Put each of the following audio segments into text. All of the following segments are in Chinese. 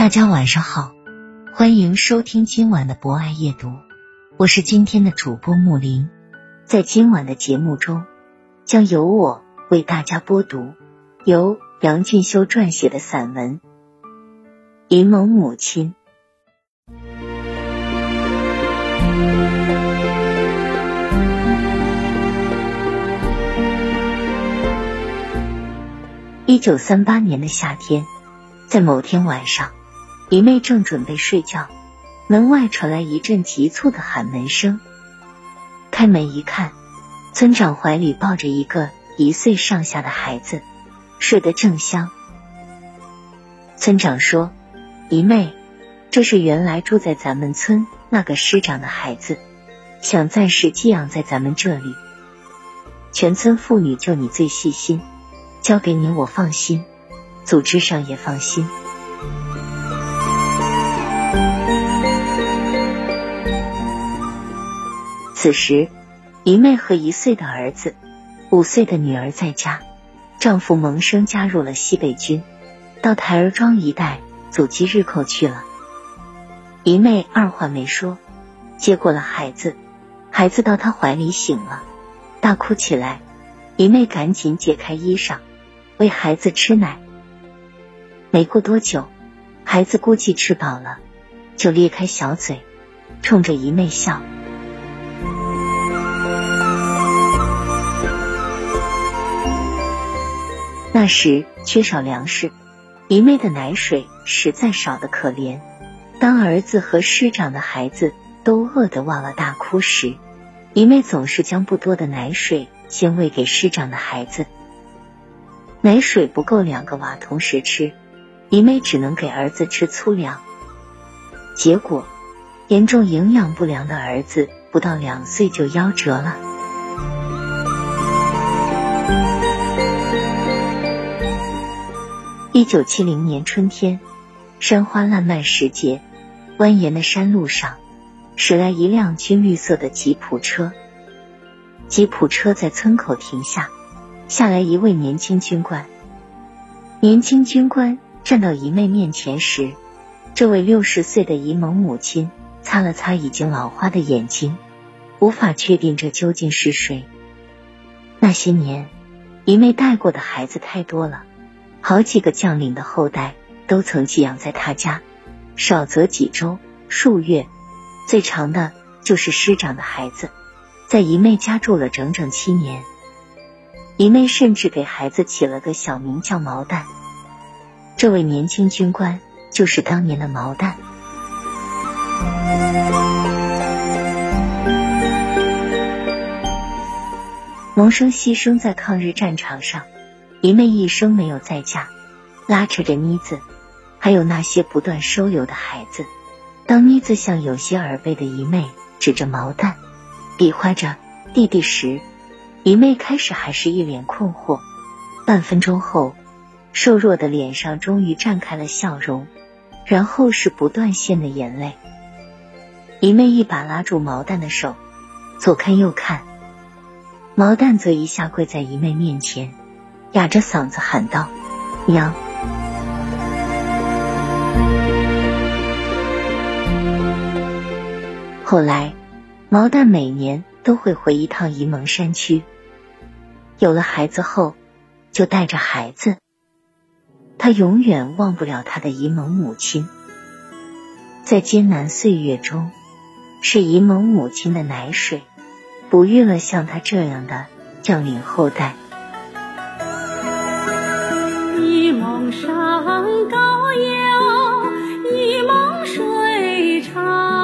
大家晚上好，欢迎收听今晚的博爱夜读，我是今天的主播木林。在今晚的节目中，将由我为大家播读由杨俊修撰写的散文《银蒙母亲》。一九三八年的夏天，在某天晚上。姨妹正准备睡觉，门外传来一阵急促的喊门声。开门一看，村长怀里抱着一个一岁上下的孩子，睡得正香。村长说：“姨妹，这是原来住在咱们村那个师长的孩子，想暂时寄养在咱们这里。全村妇女就你最细心，交给你我放心，组织上也放心。”此时，姨妹和一岁的儿子、五岁的女儿在家，丈夫萌生加入了西北军，到台儿庄一带阻击日寇去了。姨妹二话没说，接过了孩子，孩子到她怀里醒了，大哭起来。姨妹赶紧解开衣裳，喂孩子吃奶。没过多久，孩子估计吃饱了，就咧开小嘴，冲着姨妹笑。那时缺少粮食，姨妹的奶水实在少得可怜。当儿子和师长的孩子都饿得哇哇大哭时，姨妹总是将不多的奶水先喂给师长的孩子。奶水不够两个娃同时吃，姨妹只能给儿子吃粗粮。结果，严重营养不良的儿子不到两岁就夭折了。一九七零年春天，山花烂漫时节，蜿蜒的山路上驶来一辆军绿色的吉普车。吉普车在村口停下，下来一位年轻军官。年轻军官站到姨妹面前时，这位六十岁的姨蒙母亲擦了擦已经老花的眼睛，无法确定这究竟是谁。那些年，姨妹带过的孩子太多了。好几个将领的后代都曾寄养在他家，少则几周、数月，最长的就是师长的孩子，在姨妹家住了整整七年。姨妹甚至给孩子起了个小名叫毛蛋。这位年轻军官就是当年的毛蛋。萌生牺牲在抗日战场上。姨妹一生没有再嫁，拉扯着妮子，还有那些不断收留的孩子。当妮子向有些耳背的姨妹指着毛蛋，比划着弟弟时，姨妹开始还是一脸困惑。半分钟后，瘦弱的脸上终于绽开了笑容，然后是不断线的眼泪。姨妹一把拉住毛蛋的手，左看右看，毛蛋则一下跪在姨妹面前。哑着嗓子喊道：“娘！”后来，毛蛋每年都会回一趟沂蒙山区。有了孩子后，就带着孩子。他永远忘不了他的沂蒙母亲，在艰难岁月中，是沂蒙母亲的奶水，哺育了像他这样的将领后代。山高有一蒙水长，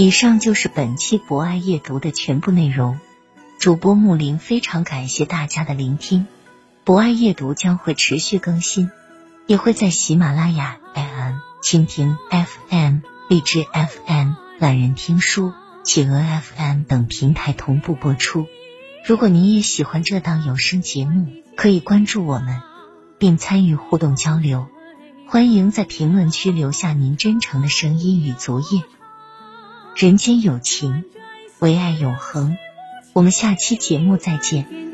以上就是本期博爱夜读的全部内容。主播木林非常感谢大家的聆听，博爱夜读将会持续更新，也会在喜马拉雅 FM、蜻蜓 FM、荔枝 FM、懒人听书、企鹅 FM 等平台同步播出。如果您也喜欢这档有声节目，可以关注我们，并参与互动交流。欢迎在评论区留下您真诚的声音与足印。人间有情，唯爱永恒。我们下期节目再见。